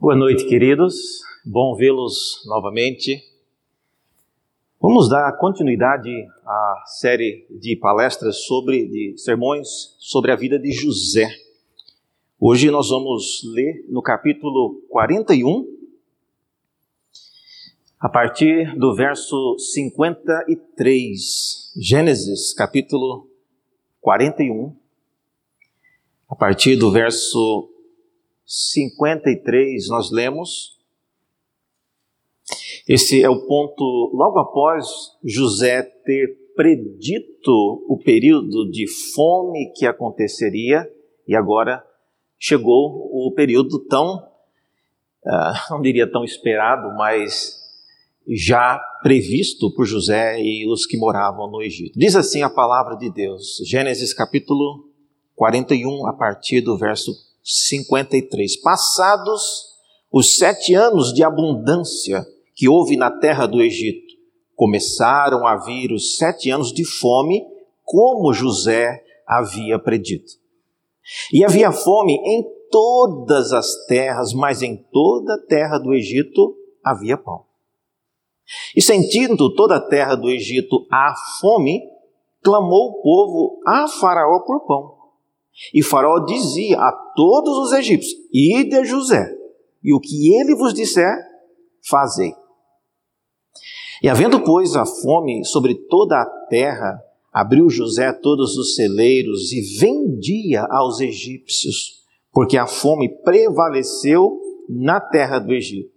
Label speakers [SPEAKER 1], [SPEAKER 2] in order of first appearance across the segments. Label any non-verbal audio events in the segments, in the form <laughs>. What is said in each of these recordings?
[SPEAKER 1] Boa noite, queridos. Bom vê-los novamente. Vamos dar continuidade à série de palestras sobre de sermões sobre a vida de José. Hoje nós vamos ler no capítulo 41, a partir do verso 53. Gênesis, capítulo 41, a partir do verso 53, nós lemos. Esse é o ponto logo após José ter predito o período de fome que aconteceria e agora chegou o período tão, uh, não diria tão esperado, mas já previsto por José e os que moravam no Egito. Diz assim a palavra de Deus, Gênesis capítulo 41, a partir do verso 53. Passados os sete anos de abundância que houve na terra do Egito, começaram a vir os sete anos de fome, como José havia predito. E havia fome em todas as terras, mas em toda a terra do Egito havia pão. E sentindo toda a terra do Egito a fome, clamou o povo a Faraó por pão. E Faraó dizia a todos os egípcios: Ide a José, e o que ele vos disser, fazei. E havendo, pois, a fome sobre toda a terra, abriu José todos os celeiros e vendia aos egípcios, porque a fome prevaleceu na terra do Egito.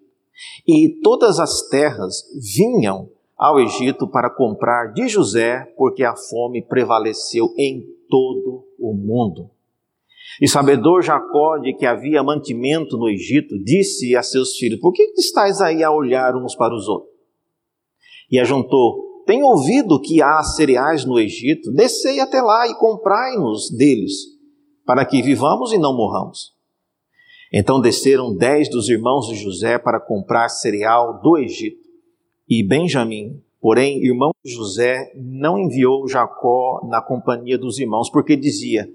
[SPEAKER 1] E todas as terras vinham ao Egito para comprar de José, porque a fome prevaleceu em todo o mundo. E sabedor Jacó de que havia mantimento no Egito, disse a seus filhos: Por que estáis aí a olhar uns para os outros? E ajuntou: Tenho ouvido que há cereais no Egito, descei até lá e comprai-nos deles, para que vivamos e não morramos. Então desceram dez dos irmãos de José para comprar cereal do Egito. E Benjamim, Porém, irmão José não enviou Jacó na companhia dos irmãos, porque dizia: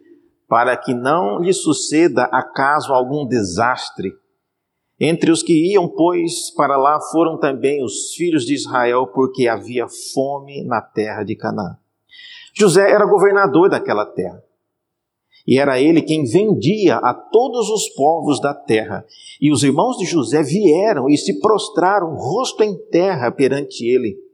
[SPEAKER 1] para que não lhe suceda acaso algum desastre. Entre os que iam, pois, para lá foram também os filhos de Israel, porque havia fome na terra de Canaã. José era governador daquela terra. E era ele quem vendia a todos os povos da terra. E os irmãos de José vieram e se prostraram, rosto em terra, perante ele.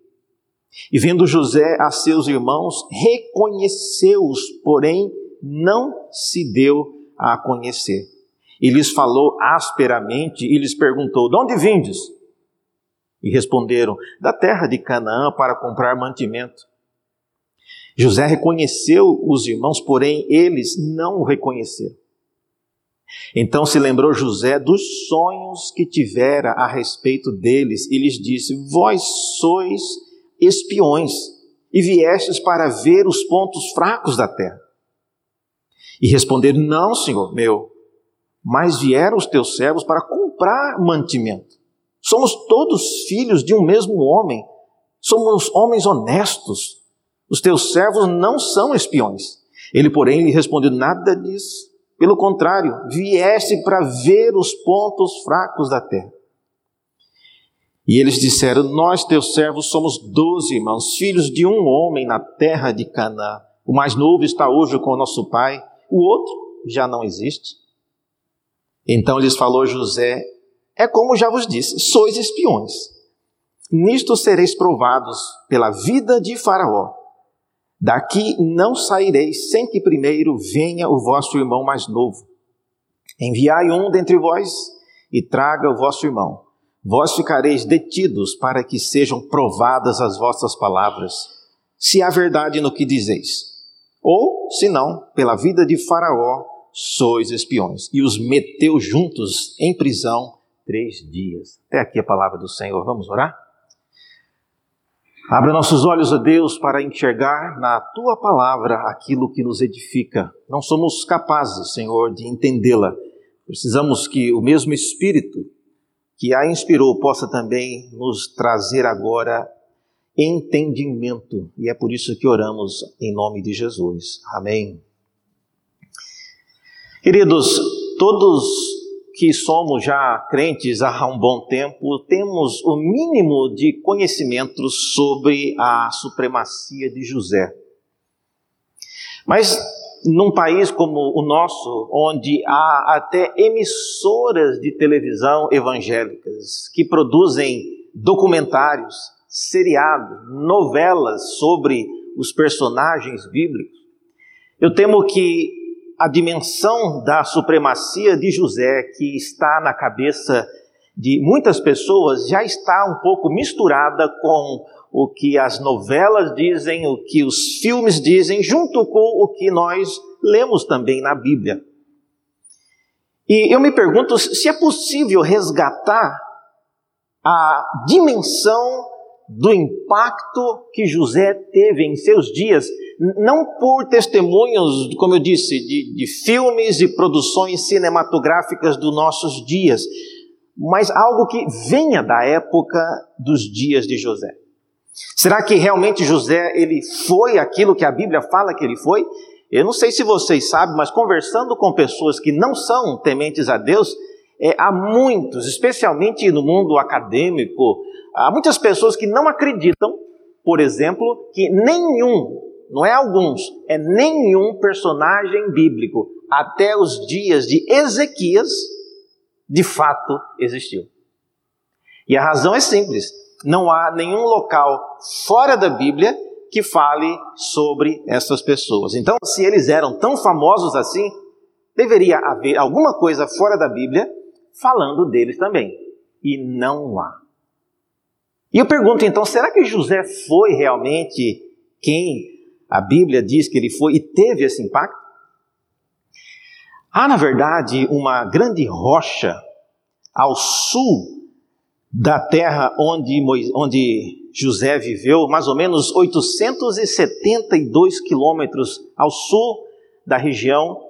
[SPEAKER 1] E vendo José a seus irmãos, reconheceu-os, porém não se deu a conhecer. E lhes falou asperamente e lhes perguntou: De onde vindes? E responderam: Da terra de Canaã para comprar mantimento. José reconheceu os irmãos, porém eles não o reconheceram. Então se lembrou José dos sonhos que tivera a respeito deles e lhes disse: Vós sois espiões e viestes para ver os pontos fracos da terra. E responderam: Não, senhor meu, mas vieram os teus servos para comprar mantimento. Somos todos filhos de um mesmo homem, somos homens honestos. Os teus servos não são espiões. Ele, porém, lhe respondeu: Nada disso. Pelo contrário, vieste para ver os pontos fracos da terra. E eles disseram: Nós, teus servos, somos doze irmãos, filhos de um homem na terra de Canaã. O mais novo está hoje com o nosso pai, o outro já não existe. Então lhes falou José: É como já vos disse, sois espiões. Nisto sereis provados pela vida de Faraó. Daqui não saireis sem que primeiro venha o vosso irmão mais novo. Enviai um dentre vós e traga o vosso irmão Vós ficareis detidos para que sejam provadas as vossas palavras, se há verdade no que dizeis. Ou, se não, pela vida de Faraó, sois espiões. E os meteu juntos em prisão três dias. Até aqui a palavra do Senhor. Vamos orar? Abra nossos olhos a Deus para enxergar na tua palavra aquilo que nos edifica. Não somos capazes, Senhor, de entendê-la. Precisamos que o mesmo Espírito que a inspirou possa também nos trazer agora entendimento. E é por isso que oramos em nome de Jesus. Amém. Queridos, todos que somos já crentes há um bom tempo, temos o mínimo de conhecimento sobre a supremacia de José. Mas num país como o nosso, onde há até emissoras de televisão evangélicas que produzem documentários, seriados, novelas sobre os personagens bíblicos, eu temo que a dimensão da supremacia de José, que está na cabeça de muitas pessoas, já está um pouco misturada com o que as novelas dizem, o que os filmes dizem, junto com o que nós lemos também na Bíblia. E eu me pergunto se é possível resgatar a dimensão do impacto que José teve em seus dias não por testemunhos, como eu disse, de, de filmes e produções cinematográficas dos nossos dias, mas algo que venha da época dos dias de José. Será que realmente José ele foi aquilo que a Bíblia fala que ele foi? Eu não sei se vocês sabem, mas conversando com pessoas que não são tementes a Deus, é, há muitos, especialmente no mundo acadêmico, há muitas pessoas que não acreditam, por exemplo, que nenhum não é alguns, é nenhum personagem bíblico até os dias de Ezequias de fato existiu. E a razão é simples: não há nenhum local fora da Bíblia que fale sobre essas pessoas. Então, se eles eram tão famosos assim, deveria haver alguma coisa fora da Bíblia falando deles também. E não há. E eu pergunto então: será que José foi realmente quem a Bíblia diz que ele foi e teve esse impacto? Há, na verdade, uma grande rocha ao sul da terra onde, onde José viveu, mais ou menos 872 quilômetros ao sul da região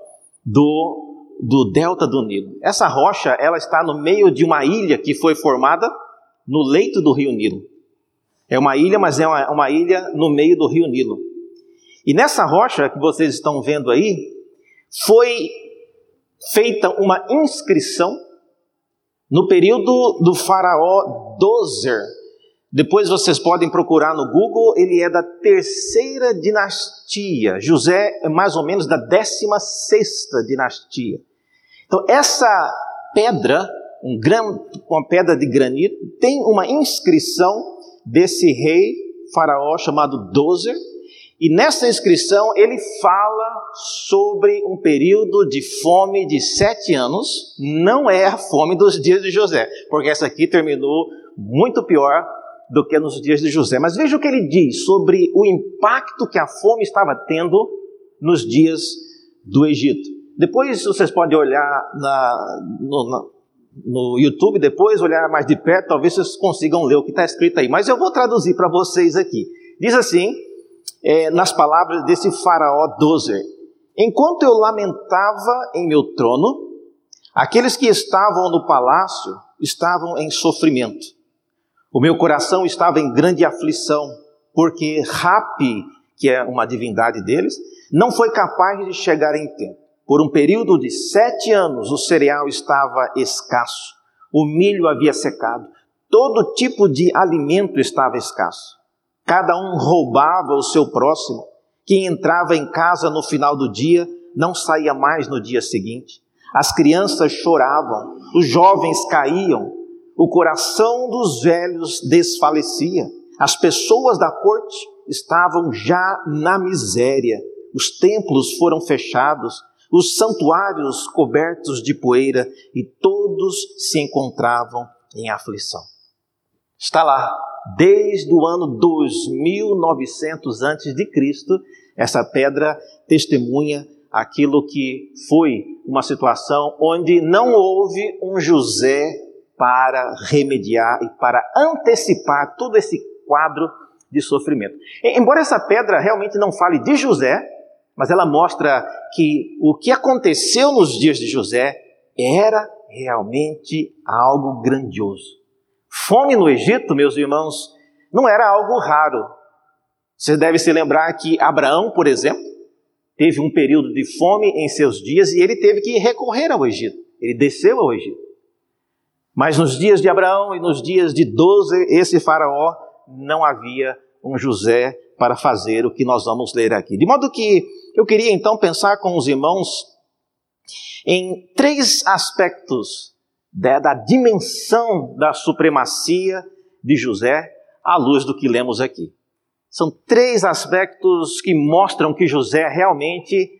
[SPEAKER 1] do, do delta do Nilo. Essa rocha ela está no meio de uma ilha que foi formada no leito do rio Nilo. É uma ilha, mas é uma, uma ilha no meio do rio Nilo. E nessa rocha que vocês estão vendo aí, foi feita uma inscrição no período do faraó Dozer. Depois vocês podem procurar no Google, ele é da terceira dinastia. José é mais ou menos da décima sexta dinastia. Então essa pedra, um gran, uma pedra de granito, tem uma inscrição desse rei faraó chamado Dozer, e nessa inscrição ele fala sobre um período de fome de sete anos, não é a fome dos dias de José, porque essa aqui terminou muito pior do que nos dias de José. Mas veja o que ele diz sobre o impacto que a fome estava tendo nos dias do Egito. Depois vocês podem olhar na, no, na, no YouTube, depois olhar mais de perto, talvez vocês consigam ler o que está escrito aí. Mas eu vou traduzir para vocês aqui. Diz assim é, nas palavras desse faraó Dozer. Enquanto eu lamentava em meu trono, aqueles que estavam no palácio estavam em sofrimento. O meu coração estava em grande aflição, porque Rapi, que é uma divindade deles, não foi capaz de chegar em tempo. Por um período de sete anos, o cereal estava escasso, o milho havia secado, todo tipo de alimento estava escasso. Cada um roubava o seu próximo. Quem entrava em casa no final do dia não saía mais no dia seguinte. As crianças choravam, os jovens caíam, o coração dos velhos desfalecia. As pessoas da corte estavam já na miséria. Os templos foram fechados, os santuários cobertos de poeira e todos se encontravam em aflição. Está lá desde o ano 2900 antes de Cristo, essa pedra testemunha aquilo que foi uma situação onde não houve um José para remediar e para antecipar todo esse quadro de sofrimento. Embora essa pedra realmente não fale de José, mas ela mostra que o que aconteceu nos dias de José era realmente algo grandioso. Fome no Egito, meus irmãos, não era algo raro. Você deve se lembrar que Abraão, por exemplo, teve um período de fome em seus dias e ele teve que recorrer ao Egito. Ele desceu ao Egito. Mas nos dias de Abraão e nos dias de Doze, esse faraó, não havia um José para fazer o que nós vamos ler aqui. De modo que eu queria então pensar com os irmãos em três aspectos da, da dimensão da supremacia de José à luz do que lemos aqui. São três aspectos que mostram que José realmente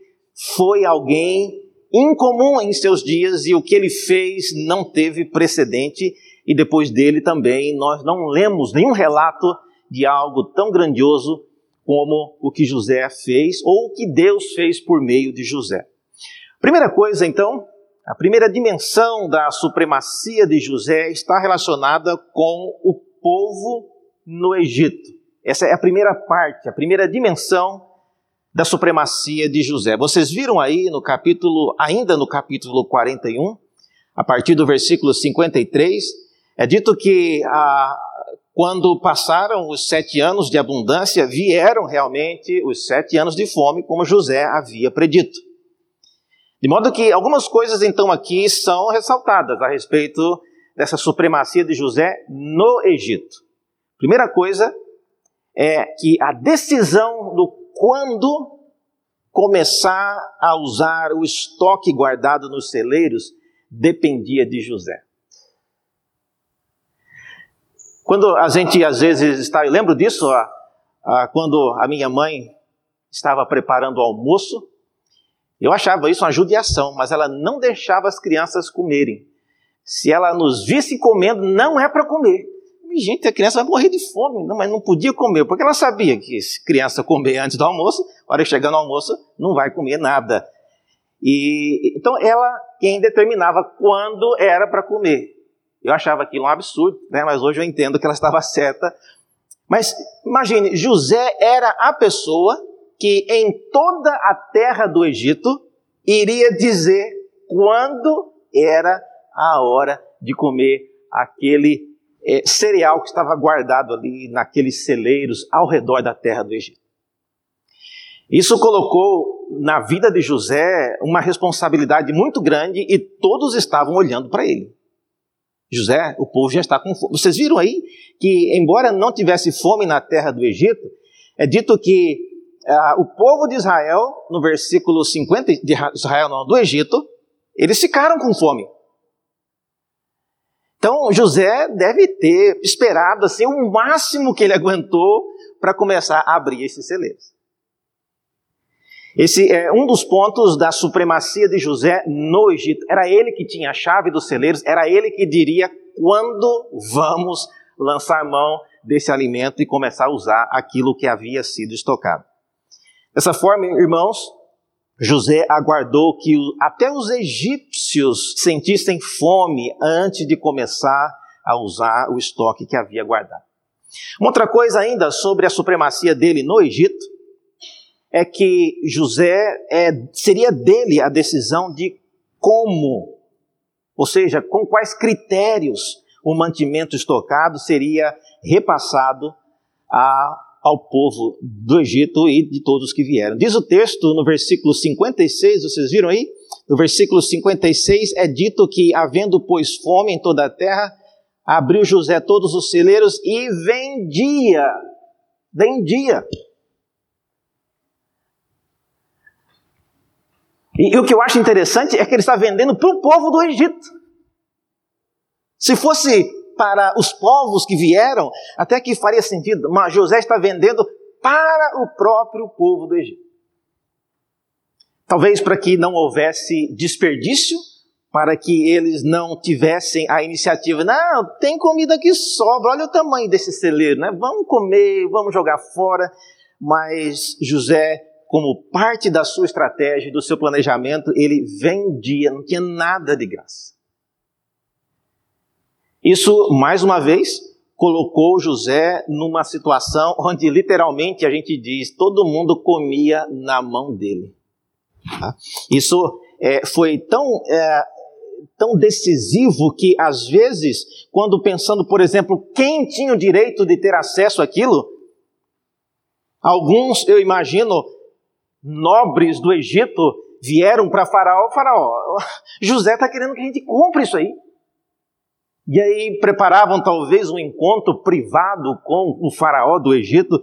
[SPEAKER 1] foi alguém incomum em seus dias e o que ele fez não teve precedente. E depois dele também nós não lemos nenhum relato de algo tão grandioso como o que José fez ou o que Deus fez por meio de José. Primeira coisa, então, a primeira dimensão da supremacia de José está relacionada com o povo no Egito. Essa é a primeira parte, a primeira dimensão da supremacia de José. Vocês viram aí no capítulo, ainda no capítulo 41, a partir do versículo 53, é dito que ah, quando passaram os sete anos de abundância, vieram realmente os sete anos de fome, como José havia predito. De modo que algumas coisas então aqui são ressaltadas a respeito dessa supremacia de José no Egito. Primeira coisa é que a decisão do quando começar a usar o estoque guardado nos celeiros dependia de José. Quando a gente às vezes está, eu lembro disso, quando a minha mãe estava preparando o almoço, eu achava isso uma judiação, mas ela não deixava as crianças comerem. Se ela nos visse comendo, não é para comer. Gente, a criança vai morrer de fome, não, mas não podia comer, porque ela sabia que se criança comer antes do almoço, a hora chegar no almoço, não vai comer nada. E então ela quem determinava quando era para comer. Eu achava aquilo um absurdo, né? mas hoje eu entendo que ela estava certa. Mas imagine, José era a pessoa que em toda a terra do Egito iria dizer quando era a hora de comer aquele é, cereal que estava guardado ali naqueles celeiros ao redor da terra do Egito. Isso colocou na vida de José uma responsabilidade muito grande e todos estavam olhando para ele. José, o povo já está com fome. Vocês viram aí que, embora não tivesse fome na terra do Egito, é dito que ah, o povo de Israel, no versículo 50, de Israel não, do Egito, eles ficaram com fome. Então José deve ter esperado assim o máximo que ele aguentou para começar a abrir esses celeiros. Esse é um dos pontos da supremacia de José no Egito. Era ele que tinha a chave dos celeiros, era ele que diria quando vamos lançar mão desse alimento e começar a usar aquilo que havia sido estocado. Dessa forma, irmãos, José aguardou que até os egípcios sentissem fome antes de começar a usar o estoque que havia guardado. Uma outra coisa ainda sobre a supremacia dele no Egito é que José é, seria dele a decisão de como, ou seja, com quais critérios o mantimento estocado seria repassado a ao povo do Egito e de todos que vieram. Diz o texto no versículo 56, vocês viram aí? No versículo 56 é dito que, havendo pois fome em toda a terra, abriu José todos os celeiros e vendia. Vendia. E, e o que eu acho interessante é que ele está vendendo para o povo do Egito. Se fosse para os povos que vieram, até que faria sentido, mas José está vendendo para o próprio povo do Egito. Talvez para que não houvesse desperdício, para que eles não tivessem a iniciativa, não, tem comida que sobra, olha o tamanho desse celeiro, né? Vamos comer, vamos jogar fora. Mas José, como parte da sua estratégia, do seu planejamento, ele vendia, não tinha nada de graça. Isso, mais uma vez, colocou José numa situação <laughs> onde literalmente a gente diz todo mundo comia na mão dele. Tá? Isso é, foi tão, é, tão decisivo que, às vezes, quando pensando, por exemplo, quem tinha o direito de ter acesso àquilo, alguns, eu imagino, nobres do Egito vieram para Faraó, Faraó, José está querendo que a gente compre isso aí. E aí preparavam talvez um encontro privado com o faraó do Egito,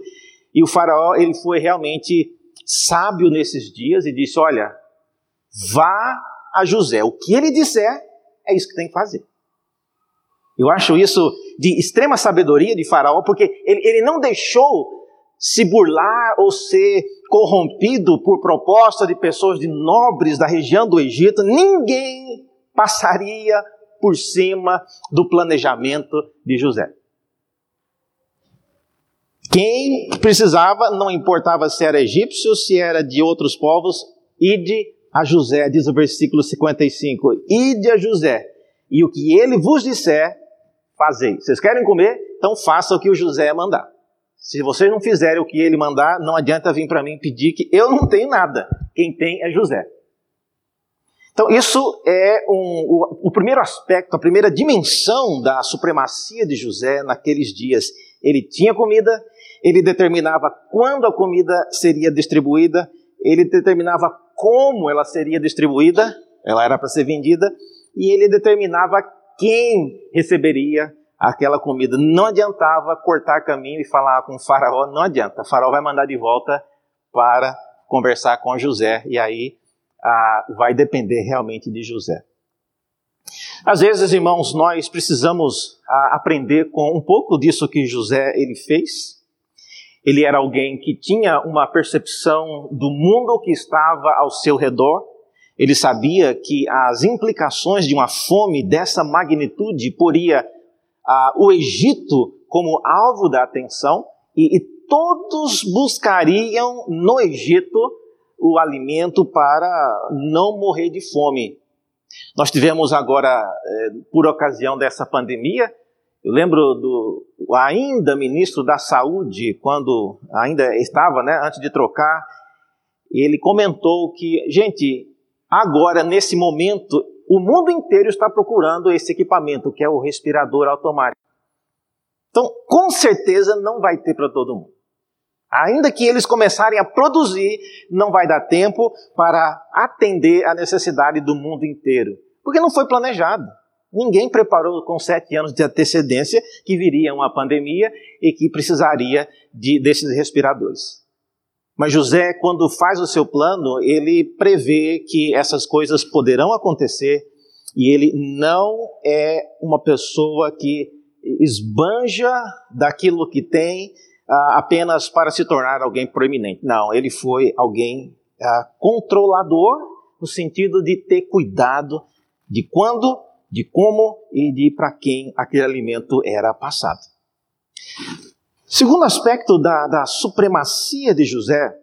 [SPEAKER 1] e o faraó ele foi realmente sábio nesses dias e disse: "Olha, vá a José, o que ele disser é isso que tem que fazer". Eu acho isso de extrema sabedoria de Faraó, porque ele, ele não deixou se burlar ou ser corrompido por proposta de pessoas de nobres da região do Egito. Ninguém passaria por cima do planejamento de José. Quem precisava, não importava se era egípcio, se era de outros povos, ide a José, diz o versículo 55. Ide a José, e o que ele vos disser, fazei. Vocês querem comer? Então faça o que o José mandar. Se vocês não fizerem o que ele mandar, não adianta vir para mim pedir que eu não tenho nada. Quem tem é José. Então, isso é um, o, o primeiro aspecto, a primeira dimensão da supremacia de José naqueles dias. Ele tinha comida, ele determinava quando a comida seria distribuída, ele determinava como ela seria distribuída, ela era para ser vendida, e ele determinava quem receberia aquela comida. Não adiantava cortar caminho e falar com o faraó, não adianta. O faraó vai mandar de volta para conversar com José, e aí ah, vai depender realmente de José. Às vezes, irmãos, nós precisamos ah, aprender com um pouco disso que José ele fez. Ele era alguém que tinha uma percepção do mundo que estava ao seu redor ele sabia que as implicações de uma fome dessa magnitude poria ah, o Egito como alvo da atenção e, e todos buscariam no Egito o alimento para não morrer de fome. Nós tivemos agora, eh, por ocasião dessa pandemia, eu lembro do ainda ministro da Saúde, quando ainda estava, né, antes de trocar, ele comentou que, gente, Agora, nesse momento, o mundo inteiro está procurando esse equipamento, que é o respirador automático. Então, com certeza não vai ter para todo mundo. Ainda que eles começarem a produzir, não vai dar tempo para atender a necessidade do mundo inteiro. Porque não foi planejado. Ninguém preparou com sete anos de antecedência que viria uma pandemia e que precisaria de, desses respiradores. Mas José, quando faz o seu plano, ele prevê que essas coisas poderão acontecer e ele não é uma pessoa que esbanja daquilo que tem uh, apenas para se tornar alguém proeminente. Não, ele foi alguém uh, controlador no sentido de ter cuidado de quando, de como e de para quem aquele alimento era passado. Segundo aspecto da, da supremacia de José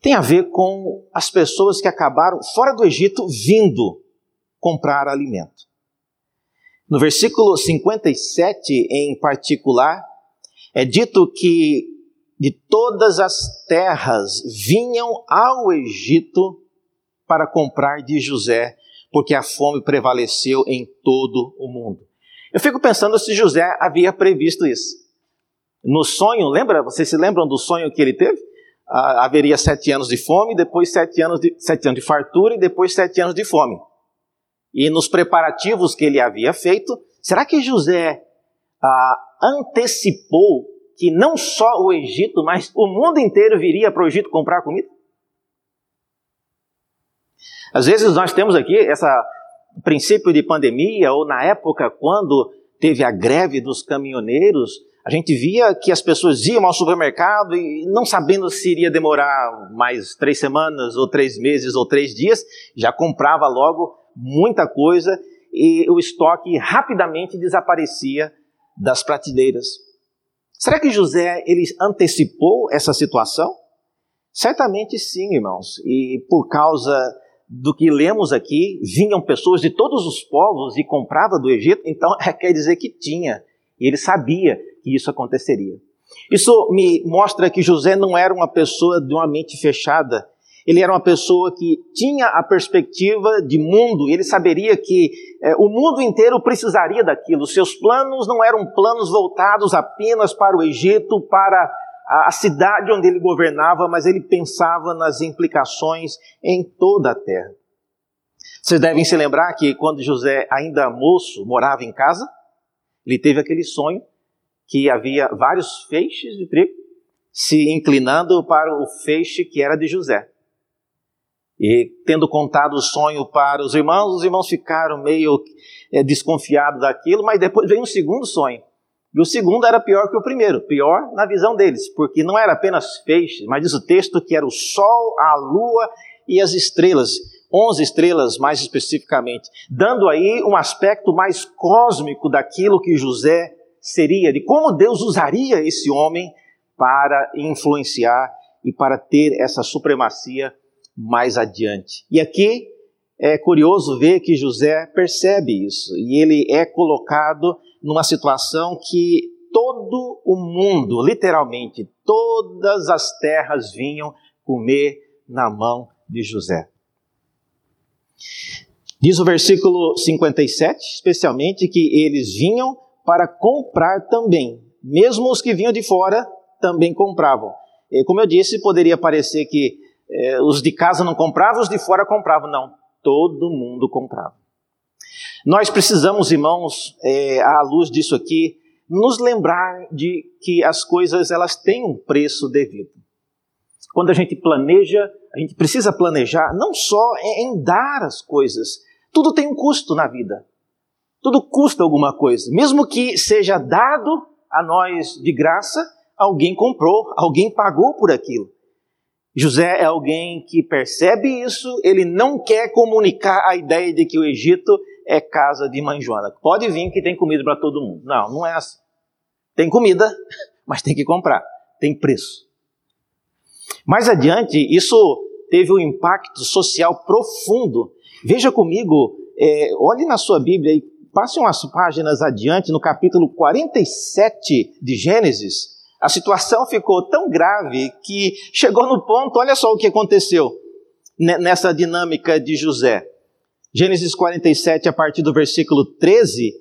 [SPEAKER 1] tem a ver com as pessoas que acabaram fora do Egito vindo comprar alimento. No versículo 57, em particular, é dito que de todas as terras vinham ao Egito para comprar de José, porque a fome prevaleceu em todo o mundo. Eu fico pensando se José havia previsto isso. No sonho, lembra? Vocês se lembram do sonho que ele teve? Ah, haveria sete anos de fome, depois sete anos de, sete anos de fartura e depois sete anos de fome. E nos preparativos que ele havia feito, será que José ah, antecipou que não só o Egito, mas o mundo inteiro viria para o Egito comprar comida? Às vezes nós temos aqui esse princípio de pandemia, ou na época quando teve a greve dos caminhoneiros, a gente via que as pessoas iam ao supermercado e não sabendo se iria demorar mais três semanas, ou três meses, ou três dias, já comprava logo muita coisa e o estoque rapidamente desaparecia das prateleiras. Será que José ele antecipou essa situação? Certamente sim, irmãos. E por causa do que lemos aqui, vinham pessoas de todos os povos e comprava do Egito, então <laughs> quer dizer que tinha. E ele sabia que isso aconteceria. Isso me mostra que José não era uma pessoa de uma mente fechada. Ele era uma pessoa que tinha a perspectiva de mundo, ele saberia que é, o mundo inteiro precisaria daquilo. Seus planos não eram planos voltados apenas para o Egito, para a cidade onde ele governava, mas ele pensava nas implicações em toda a terra. Vocês devem se lembrar que quando José, ainda moço, morava em casa, ele teve aquele sonho que havia vários feixes de trigo se inclinando para o feixe que era de José. E tendo contado o sonho para os irmãos, os irmãos ficaram meio é, desconfiados daquilo, mas depois veio um segundo sonho. E o segundo era pior que o primeiro, pior na visão deles, porque não era apenas feixe, mas diz o texto que era o sol, a lua e as estrelas, onze estrelas mais especificamente, dando aí um aspecto mais cósmico daquilo que José seria, de como Deus usaria esse homem para influenciar e para ter essa supremacia mais adiante. E aqui é curioso ver que José percebe isso e ele é colocado numa situação que todo o mundo, literalmente, todas as terras vinham comer na mão de José. Diz o versículo 57, especialmente, que eles vinham para comprar também. Mesmo os que vinham de fora também compravam. E, como eu disse, poderia parecer que eh, os de casa não compravam, os de fora compravam. Não, todo mundo comprava. Nós precisamos, irmãos, é, à luz disso aqui, nos lembrar de que as coisas elas têm um preço devido. Quando a gente planeja, a gente precisa planejar não só em dar as coisas, tudo tem um custo na vida. Tudo custa alguma coisa. Mesmo que seja dado a nós de graça, alguém comprou, alguém pagou por aquilo. José é alguém que percebe isso, ele não quer comunicar a ideia de que o Egito é casa de mãe Joana. Pode vir que tem comida para todo mundo. Não, não é assim. Tem comida, <laughs> mas tem que comprar. Tem preço. Mais adiante, isso teve um impacto social profundo. Veja comigo, é, olhe na sua Bíblia e passe umas páginas adiante, no capítulo 47 de Gênesis. A situação ficou tão grave que chegou no ponto, olha só o que aconteceu nessa dinâmica de José. Gênesis 47, a partir do versículo 13,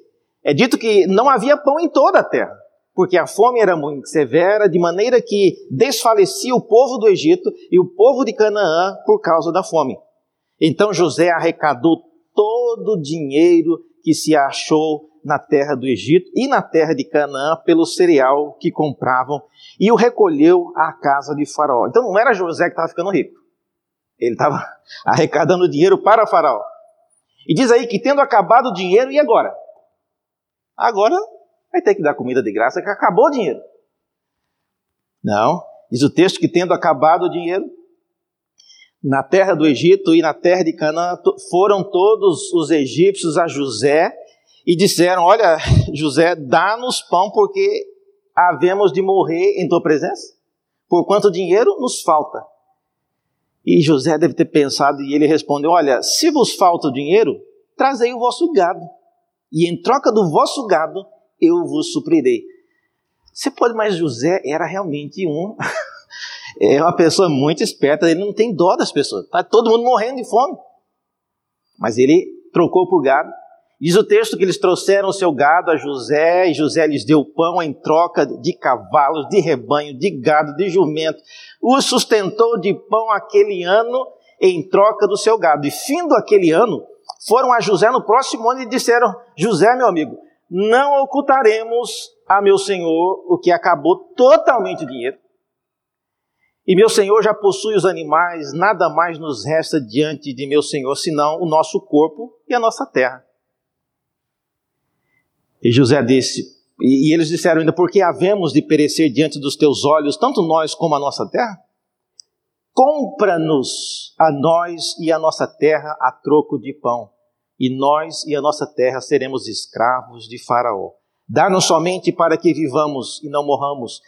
[SPEAKER 1] é dito que não havia pão em toda a terra, porque a fome era muito severa, de maneira que desfalecia o povo do Egito e o povo de Canaã por causa da fome. Então José arrecadou todo o dinheiro que se achou na terra do Egito e na terra de Canaã pelo cereal que compravam e o recolheu à casa de Faraó. Então não era José que estava ficando rico, ele estava <laughs> arrecadando dinheiro para Faraó. E diz aí que tendo acabado o dinheiro, e agora? Agora vai ter que dar comida de graça que acabou o dinheiro. Não, diz o texto que tendo acabado o dinheiro, na terra do Egito e na terra de Canaã foram todos os egípcios a José e disseram: Olha, José, dá-nos pão, porque havemos de morrer em tua presença, por quanto dinheiro nos falta. E José deve ter pensado, e ele respondeu: Olha, se vos falta dinheiro, trazei o vosso gado, e em troca do vosso gado eu vos suprirei. Você pode, mas José era realmente um. <laughs> é uma pessoa muito esperta, ele não tem dó das pessoas, está todo mundo morrendo de fome. Mas ele trocou por gado Diz o texto que eles trouxeram o seu gado a José, e José lhes deu pão em troca de cavalos, de rebanho, de gado, de jumento. O sustentou de pão aquele ano em troca do seu gado. E findo aquele ano, foram a José no próximo ano e disseram: José, meu amigo, não ocultaremos a meu senhor o que acabou totalmente o dinheiro. E meu senhor já possui os animais, nada mais nos resta diante de meu senhor senão o nosso corpo e a nossa terra. E José disse, e, e eles disseram ainda, porque havemos de perecer diante dos teus olhos, tanto nós como a nossa terra? Compra-nos a nós e a nossa terra a troco de pão, e nós e a nossa terra seremos escravos de Faraó. Dá-nos somente para que vivamos e não morramos,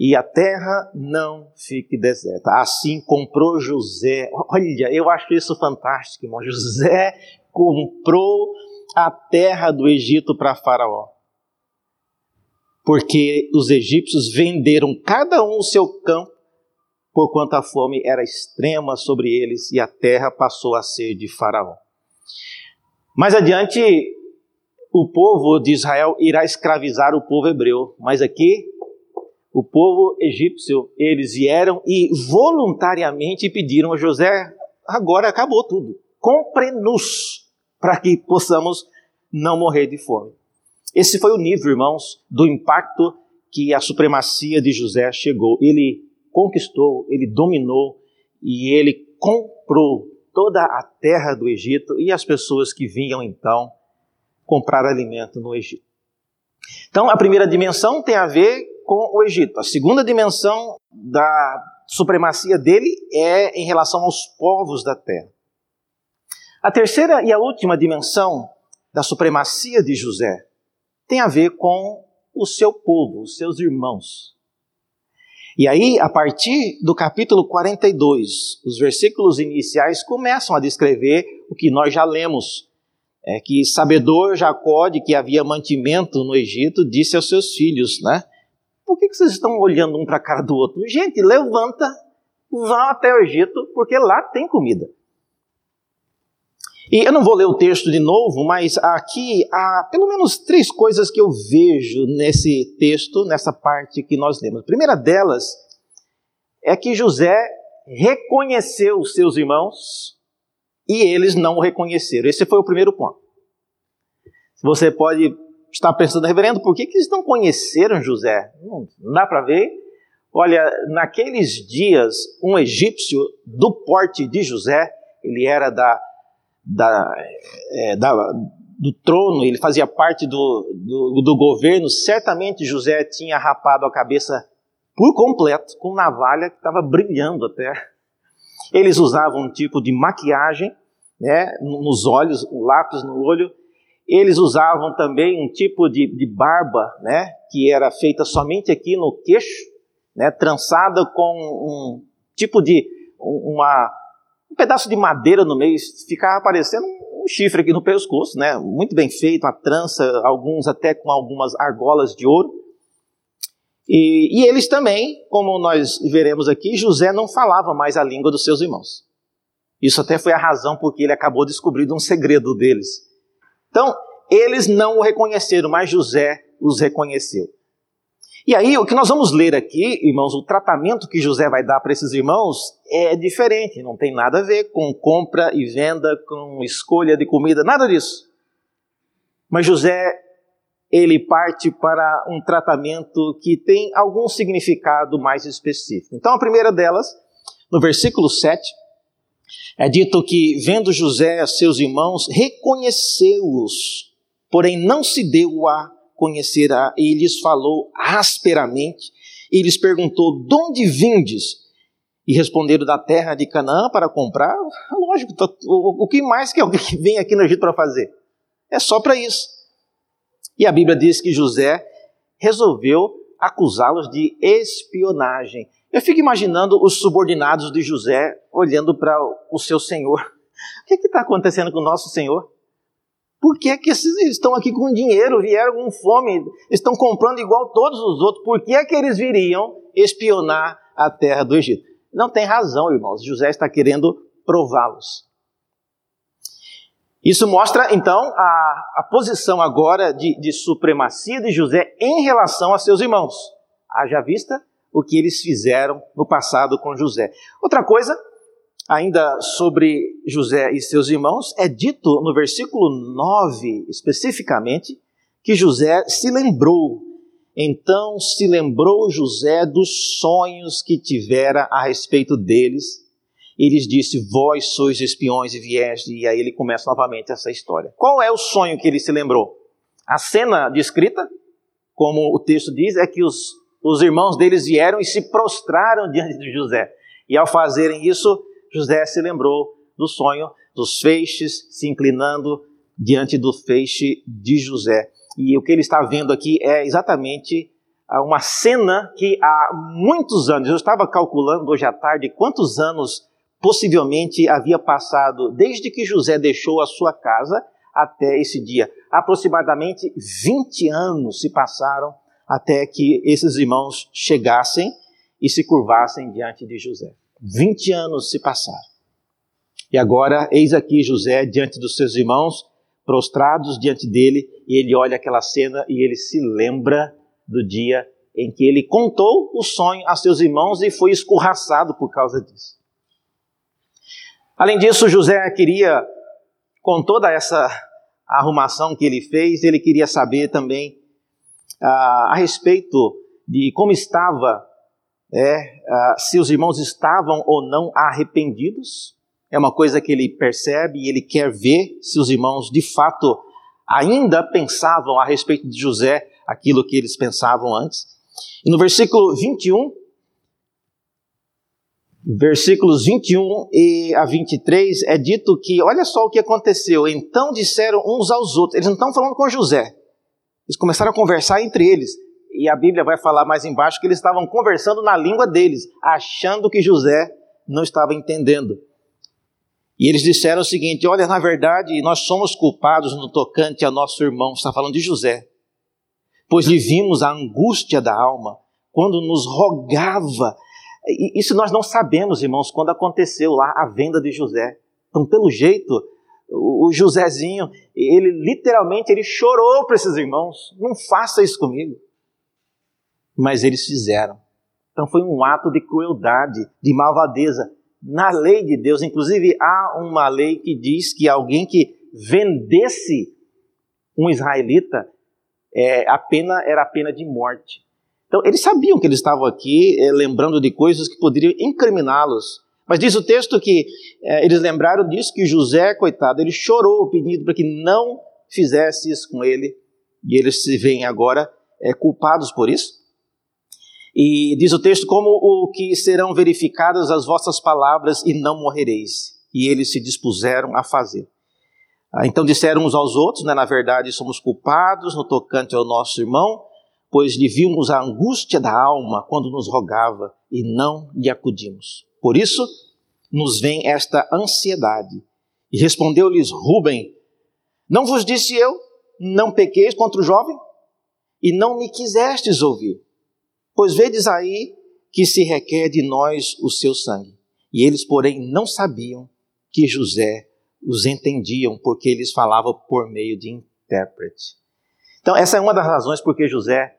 [SPEAKER 1] e a terra não fique deserta. Assim comprou José. Olha, eu acho isso fantástico, irmão. José comprou a terra do Egito para Faraó. Porque os egípcios venderam cada um o seu campo, porquanto a fome era extrema sobre eles e a terra passou a ser de Faraó. Mais adiante, o povo de Israel irá escravizar o povo hebreu, mas aqui o povo egípcio, eles vieram e voluntariamente pediram a José: agora acabou tudo, compre-nos para que possamos não morrer de fome. Esse foi o nível, irmãos, do impacto que a supremacia de José chegou. Ele conquistou, ele dominou e ele comprou toda a terra do Egito e as pessoas que vinham então comprar alimento no Egito. Então, a primeira dimensão tem a ver com o Egito. A segunda dimensão da supremacia dele é em relação aos povos da terra. A terceira e a última dimensão da supremacia de José tem a ver com o seu povo, os seus irmãos. E aí, a partir do capítulo 42, os versículos iniciais começam a descrever o que nós já lemos. É que sabedor Jacó de que havia mantimento no Egito, disse aos seus filhos, né? Por que, que vocês estão olhando um para a cara do outro? Gente, levanta, vão até o Egito, porque lá tem comida. E eu não vou ler o texto de novo, mas aqui há pelo menos três coisas que eu vejo nesse texto, nessa parte que nós lemos. A primeira delas é que José reconheceu os seus irmãos e eles não o reconheceram. Esse foi o primeiro ponto. Você pode estar pensando, reverendo, por que, que eles não conheceram José? Não, não dá para ver. Olha, naqueles dias, um egípcio do porte de José, ele era da da, é, da, do trono, ele fazia parte do, do, do, governo, certamente José tinha rapado a cabeça por completo, com navalha que estava brilhando até. Eles usavam um tipo de maquiagem né, nos olhos, lápis no olho. Eles usavam também um tipo de, de barba, né, que era feita somente aqui no queixo, né, trançada com um tipo de uma um pedaço de madeira no meio, ficava aparecendo um chifre aqui no pescoço, né? Muito bem feito, uma trança, alguns até com algumas argolas de ouro. E, e, eles também, como nós veremos aqui, José não falava mais a língua dos seus irmãos. Isso até foi a razão porque ele acabou descobrindo um segredo deles. Então, eles não o reconheceram, mas José os reconheceu. E aí, o que nós vamos ler aqui, irmãos, o tratamento que José vai dar para esses irmãos é diferente, não tem nada a ver com compra e venda, com escolha de comida, nada disso. Mas José, ele parte para um tratamento que tem algum significado mais específico. Então, a primeira delas, no versículo 7, é dito que, vendo José seus irmãos, reconheceu-os, porém não se deu a conhecerá. E lhes falou asperamente, e lhes perguntou: De onde vindes? E responderam da terra de Canaã para comprar. Lógico, o que mais que alguém que vem aqui no Egito para fazer? É só para isso. E a Bíblia diz que José resolveu acusá-los de espionagem. Eu fico imaginando os subordinados de José olhando para o seu senhor. <laughs> O que está acontecendo com o nosso senhor? Por que, que esses estão aqui com dinheiro, vieram com fome, estão comprando igual todos os outros? Por que, que eles viriam espionar a terra do Egito? Não tem razão, irmãos. José está querendo prová-los. Isso mostra, então, a, a posição agora de, de supremacia de José em relação a seus irmãos. Haja vista o que eles fizeram no passado com José. Outra coisa ainda sobre José e seus irmãos, é dito no versículo 9, especificamente, que José se lembrou. Então se lembrou José dos sonhos que tivera a respeito deles. E lhes disse: Vós sois espiões e vieste. E aí ele começa novamente essa história. Qual é o sonho que ele se lembrou? A cena descrita, como o texto diz, é que os, os irmãos deles vieram e se prostraram diante de José. E ao fazerem isso, José se lembrou do sonho dos feixes se inclinando diante do feixe de José. E o que ele está vendo aqui é exatamente ah, uma cena que há muitos anos, eu estava calculando hoje à tarde quantos anos possivelmente havia passado desde que José deixou a sua casa até esse dia. Aproximadamente 20 anos se passaram até que esses irmãos chegassem e se curvassem diante de José. 20 anos se passaram. E agora, eis aqui José diante dos seus irmãos, prostrados diante dele, e ele olha aquela cena e ele se lembra do dia em que ele contou o sonho a seus irmãos e foi escorraçado por causa disso. Além disso, José queria, com toda essa arrumação que ele fez, ele queria saber também ah, a respeito de como estava, é, ah, se os irmãos estavam ou não arrependidos. É uma coisa que ele percebe e ele quer ver se os irmãos de fato ainda pensavam a respeito de José aquilo que eles pensavam antes. E no versículo 21, versículos 21 e a 23, é dito que, olha só o que aconteceu. Então disseram uns aos outros, eles não estão falando com José, eles começaram a conversar entre eles. E a Bíblia vai falar mais embaixo que eles estavam conversando na língua deles, achando que José não estava entendendo. E eles disseram o seguinte: Olha, na verdade, nós somos culpados no tocante a nosso irmão, está falando de José, pois lhe vimos a angústia da alma quando nos rogava. Isso nós não sabemos, irmãos, quando aconteceu lá a venda de José. Então, pelo jeito, o Josézinho, ele literalmente ele chorou para esses irmãos. Não faça isso comigo. Mas eles fizeram. Então foi um ato de crueldade, de malvadeza. Na lei de Deus, inclusive, há uma lei que diz que alguém que vendesse um israelita, é, a pena era a pena de morte. Então, eles sabiam que eles estavam aqui é, lembrando de coisas que poderiam incriminá-los. Mas diz o texto que é, eles lembraram disso, que José, coitado, ele chorou pedindo para que não fizesse isso com ele, e eles se veem agora é, culpados por isso. E diz o texto: como o que serão verificadas as vossas palavras e não morrereis. E eles se dispuseram a fazer. Ah, então disseram uns aos outros, né, na verdade somos culpados no tocante ao nosso irmão, pois lhe vimos a angústia da alma quando nos rogava e não lhe acudimos. Por isso nos vem esta ansiedade. E respondeu-lhes Rubem: Não vos disse eu, não pequeis contra o jovem? E não me quisestes ouvir. Pois vedes aí que se requer de nós o seu sangue. E eles, porém, não sabiam que José os entendiam, porque eles falavam por meio de intérprete. Então, essa é uma das razões porque José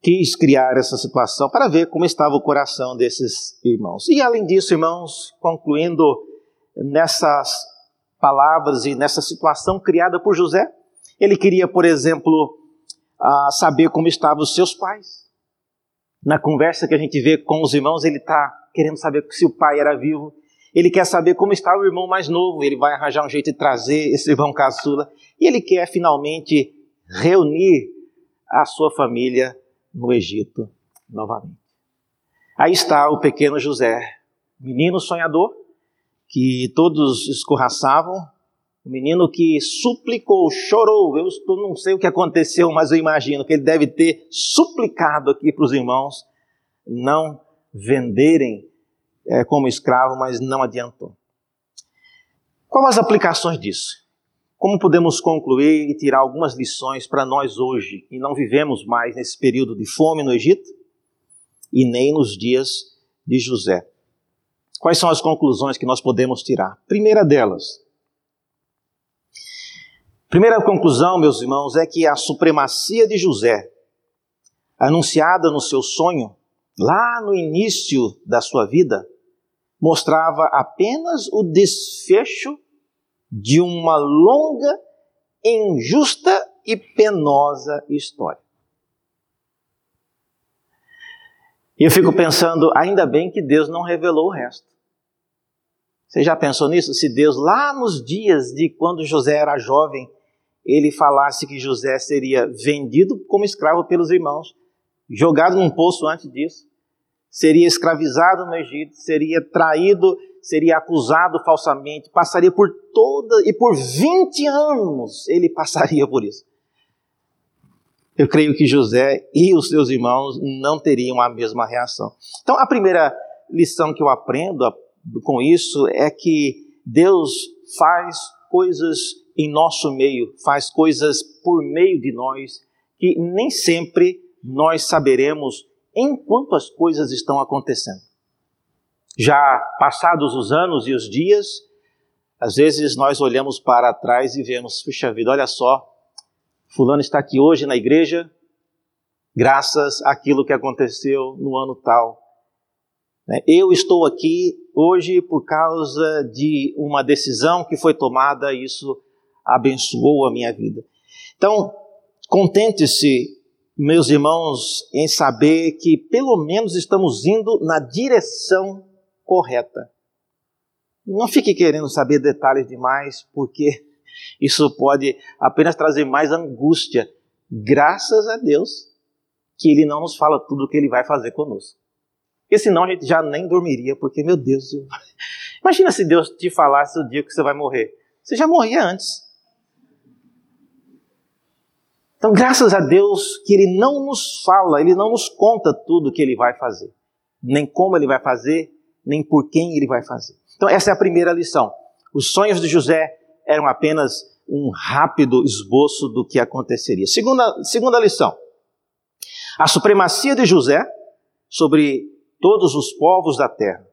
[SPEAKER 1] quis criar essa situação para ver como estava o coração desses irmãos. E além disso, irmãos, concluindo nessas palavras e nessa situação criada por José, ele queria, por exemplo, saber como estavam os seus pais na conversa que a gente vê com os irmãos, ele está querendo saber se o pai era vivo. Ele quer saber como está o irmão mais novo. Ele vai arranjar um jeito de trazer esse irmão caçula. E ele quer finalmente reunir a sua família no Egito novamente. Aí está o pequeno José, menino sonhador, que todos escorraçavam, o menino que suplicou, chorou. Eu não sei o que aconteceu, mas eu imagino que ele deve ter suplicado aqui para os irmãos não venderem é, como escravo, mas não adiantou. Quais as aplicações disso? Como podemos concluir e tirar algumas lições para nós hoje, que não vivemos mais nesse período de fome no Egito e nem nos dias de José? Quais são as conclusões que nós podemos tirar? Primeira delas, Primeira conclusão, meus irmãos, é que a supremacia de José, anunciada no seu sonho, lá no início da sua vida, mostrava apenas o desfecho de uma longa, injusta e penosa história. E eu fico pensando, ainda bem que Deus não revelou o resto. Você já pensou nisso? Se Deus, lá nos dias de quando José era jovem, ele falasse que José seria vendido como escravo pelos irmãos, jogado num poço antes disso, seria escravizado no Egito, seria traído, seria acusado falsamente, passaria por toda e por 20 anos ele passaria por isso. Eu creio que José e os seus irmãos não teriam a mesma reação. Então, a primeira lição que eu aprendo com isso é que Deus faz coisas em nosso meio, faz coisas por meio de nós que nem sempre nós saberemos enquanto as coisas estão acontecendo. Já passados os anos e os dias, às vezes nós olhamos para trás e vemos, puxa vida, olha só, fulano está aqui hoje na igreja graças àquilo que aconteceu no ano tal. Né? Eu estou aqui hoje por causa de uma decisão que foi tomada, isso abençoou a minha vida. Então, contente-se, meus irmãos, em saber que pelo menos estamos indo na direção correta. Não fique querendo saber detalhes demais, porque <laughs> isso pode apenas trazer mais angústia. Graças a Deus que Ele não nos fala tudo o que Ele vai fazer conosco. Porque senão a gente já nem dormiria, porque, meu Deus, <laughs> imagina se Deus te falasse o dia que você vai morrer. Você já morria antes. Então, graças a Deus que Ele não nos fala, Ele não nos conta tudo o que Ele vai fazer. Nem como Ele vai fazer, nem por quem Ele vai fazer. Então, essa é a primeira lição. Os sonhos de José eram apenas um rápido esboço do que aconteceria. Segunda, segunda lição. A supremacia de José sobre todos os povos da terra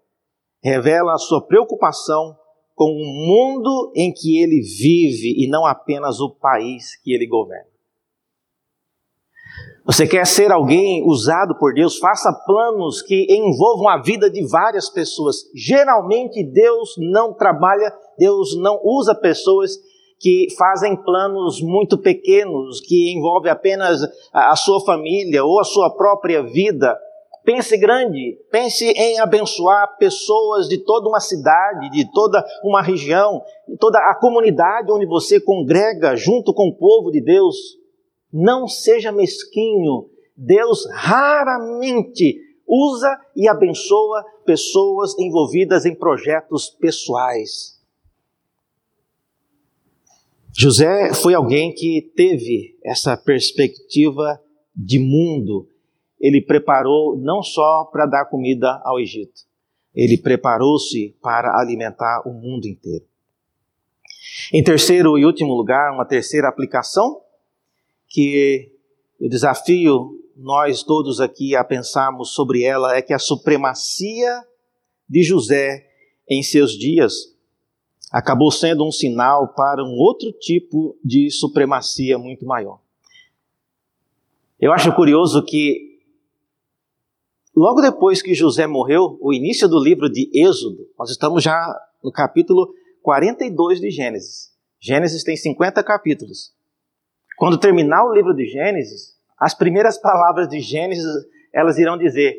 [SPEAKER 1] revela a sua preocupação com o mundo em que ele vive e não apenas o país que ele governa. Você quer ser alguém usado por Deus? Faça planos que envolvam a vida de várias pessoas. Geralmente Deus não trabalha, Deus não usa pessoas que fazem planos muito pequenos, que envolvem apenas a sua família ou a sua própria vida. Pense grande, pense em abençoar pessoas de toda uma cidade, de toda uma região, de toda a comunidade onde você congrega junto com o povo de Deus. Não seja mesquinho. Deus raramente usa e abençoa pessoas envolvidas em projetos pessoais. José foi alguém que teve essa perspectiva de mundo. Ele preparou não só para dar comida ao Egito, ele preparou-se para alimentar o mundo inteiro. Em terceiro e último lugar, uma terceira aplicação que eu desafio nós todos aqui a pensarmos sobre ela é que a supremacia de José em seus dias acabou sendo um sinal para um outro tipo de supremacia muito maior. Eu acho curioso que logo depois que José morreu, o início do livro de Êxodo, nós estamos já no capítulo 42 de Gênesis. Gênesis tem 50 capítulos. Quando terminar o livro de Gênesis, as primeiras palavras de Gênesis, elas irão dizer: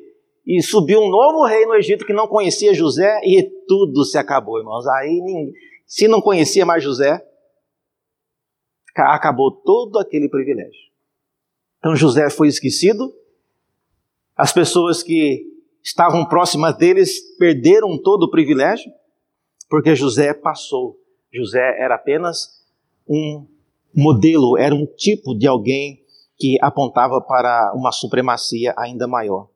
[SPEAKER 1] E subiu um novo rei no Egito que não conhecia José, e tudo se acabou, irmãos. Aí, se não conhecia mais José, acabou todo aquele privilégio. Então José foi esquecido, as pessoas que estavam próximas deles perderam todo o privilégio, porque José passou. José era apenas um modelo, era um tipo de alguém que apontava para uma supremacia ainda maior.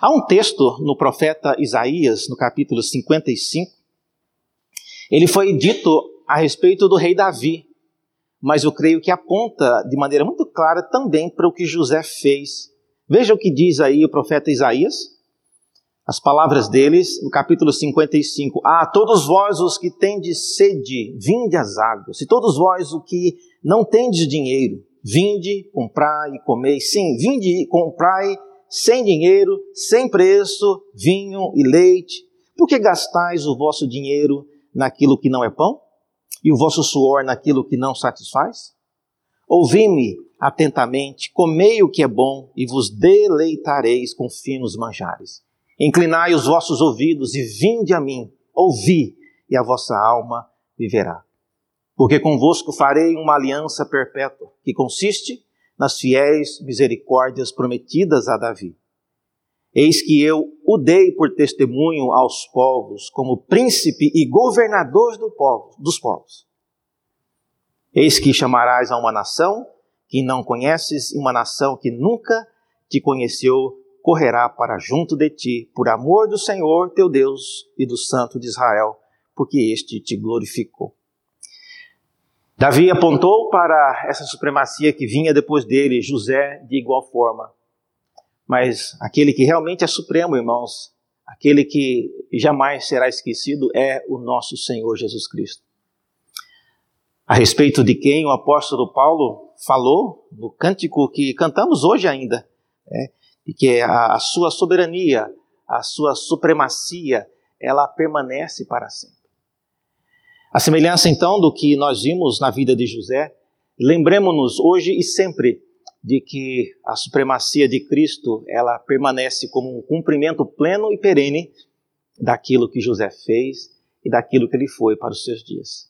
[SPEAKER 1] Há um texto no profeta Isaías, no capítulo 55, ele foi dito a respeito do rei Davi, mas eu creio que aponta de maneira muito clara também para o que José fez. Veja o que diz aí o profeta Isaías, as palavras deles, no capítulo 55. Ah, todos vós os que tendes sede, vinde às águas. E todos vós o que não tendes dinheiro, vinde, comprai e comei. Sim, vinde e comprai sem dinheiro, sem preço, vinho e leite. Por que gastais o vosso dinheiro naquilo que não é pão? E o vosso suor naquilo que não satisfaz? Ouvi-me atentamente, comei o que é bom e vos deleitareis com finos manjares. Inclinai os vossos ouvidos e vinde a mim, ouvi, e a vossa alma viverá. Porque convosco farei uma aliança perpétua, que consiste nas fiéis misericórdias prometidas a Davi. Eis que eu o dei por testemunho aos povos, como príncipe e governador do povo, dos povos. Eis que chamarás a uma nação que não conheces e uma nação que nunca te conheceu correrá para junto de ti, por amor do Senhor teu Deus e do Santo de Israel, porque este te glorificou. Davi apontou para essa supremacia que vinha depois dele, José de igual forma. Mas aquele que realmente é supremo, irmãos, aquele que jamais será esquecido é o nosso Senhor Jesus Cristo. A respeito de quem o apóstolo Paulo falou no cântico que cantamos hoje ainda, né, e que a, a sua soberania, a sua supremacia, ela permanece para sempre. A semelhança então do que nós vimos na vida de José, lembremos-nos hoje e sempre de que a supremacia de Cristo, ela permanece como um cumprimento pleno e perene daquilo que José fez e daquilo que ele foi para os seus dias.